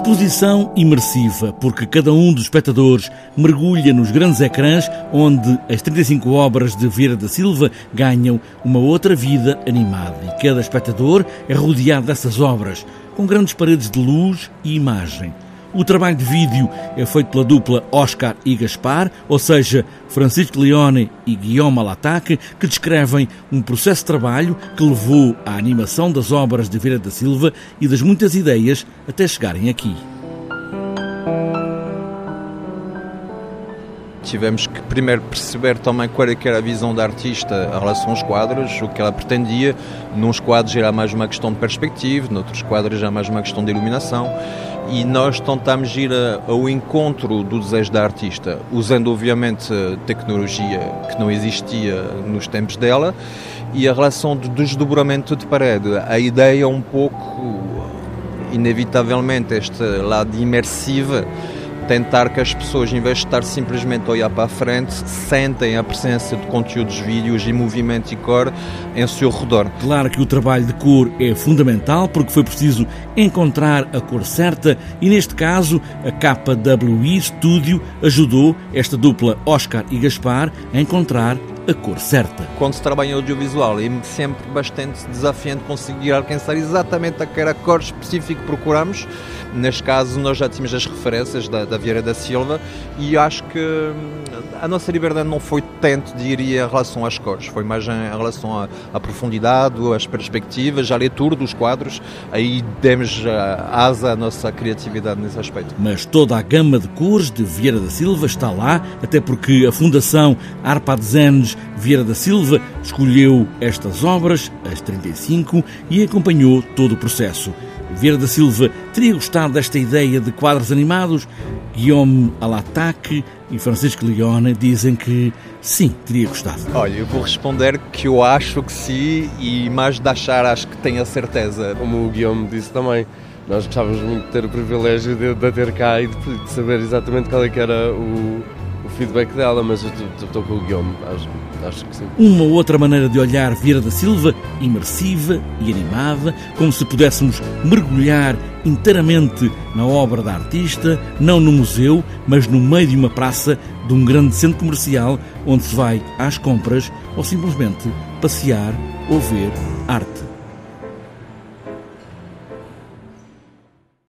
Exposição imersiva, porque cada um dos espectadores mergulha nos grandes ecrãs onde as 35 obras de Vieira da Silva ganham uma outra vida animada e cada espectador é rodeado dessas obras, com grandes paredes de luz e imagem. O trabalho de vídeo é feito pela dupla Oscar e Gaspar, ou seja, Francisco Leone e Guillaume Alataque, que descrevem um processo de trabalho que levou à animação das obras de Vieira da Silva e das muitas ideias até chegarem aqui. Tivemos que primeiro perceber também qual é era a visão da artista em relação aos quadros, o que ela pretendia. Nos quadros era mais uma questão de perspectiva, noutros quadros era mais uma questão de iluminação e nós tentamos ir ao encontro do desejo da artista, usando obviamente tecnologia que não existia nos tempos dela e a relação do desdobramento de parede. A ideia é um pouco, inevitavelmente, este lado imersivo tentar que as pessoas, em vez de estar simplesmente a olhar para a frente, sentem a presença de conteúdos vídeos e movimento e cor em seu redor. Claro que o trabalho de cor é fundamental porque foi preciso encontrar a cor certa e, neste caso, a KWI Studio ajudou esta dupla Oscar e Gaspar a encontrar a cor certa. Quando se trabalha em audiovisual é sempre bastante desafiante conseguir alcançar exatamente aquela cor específica que procuramos. Neste caso, nós já tínhamos as referências da, da Vieira da Silva e acho que hum, a nossa liberdade não foi tanto, diria, em relação às cores, foi mais em relação à, à profundidade, às perspectivas, à leitura dos quadros. Aí demos asa à nossa criatividade nesse aspecto. Mas toda a gama de cores de Vieira da Silva está lá, até porque a Fundação Arpadzenes Vieira da Silva escolheu estas obras, as 35, e acompanhou todo o processo. Vieira da Silva teria gostado desta ideia de quadros animados? Guillaume Alataque e Francisco Leone dizem que sim, teria gostado. Olha, eu vou responder que eu acho que sim e mais de achar acho que tenho a certeza. Como o Guillaume disse também, nós gostávamos muito de ter o privilégio de, de ter cá e de, de saber exatamente qual é que era o, feedback dela, mas estou com o Guilherme, acho, acho, que sim. Uma outra maneira de olhar Vieira da Silva, imersiva e animada, como se pudéssemos mergulhar inteiramente na obra da artista, não no museu, mas no meio de uma praça de um grande centro comercial onde se vai às compras ou simplesmente passear ou ver arte.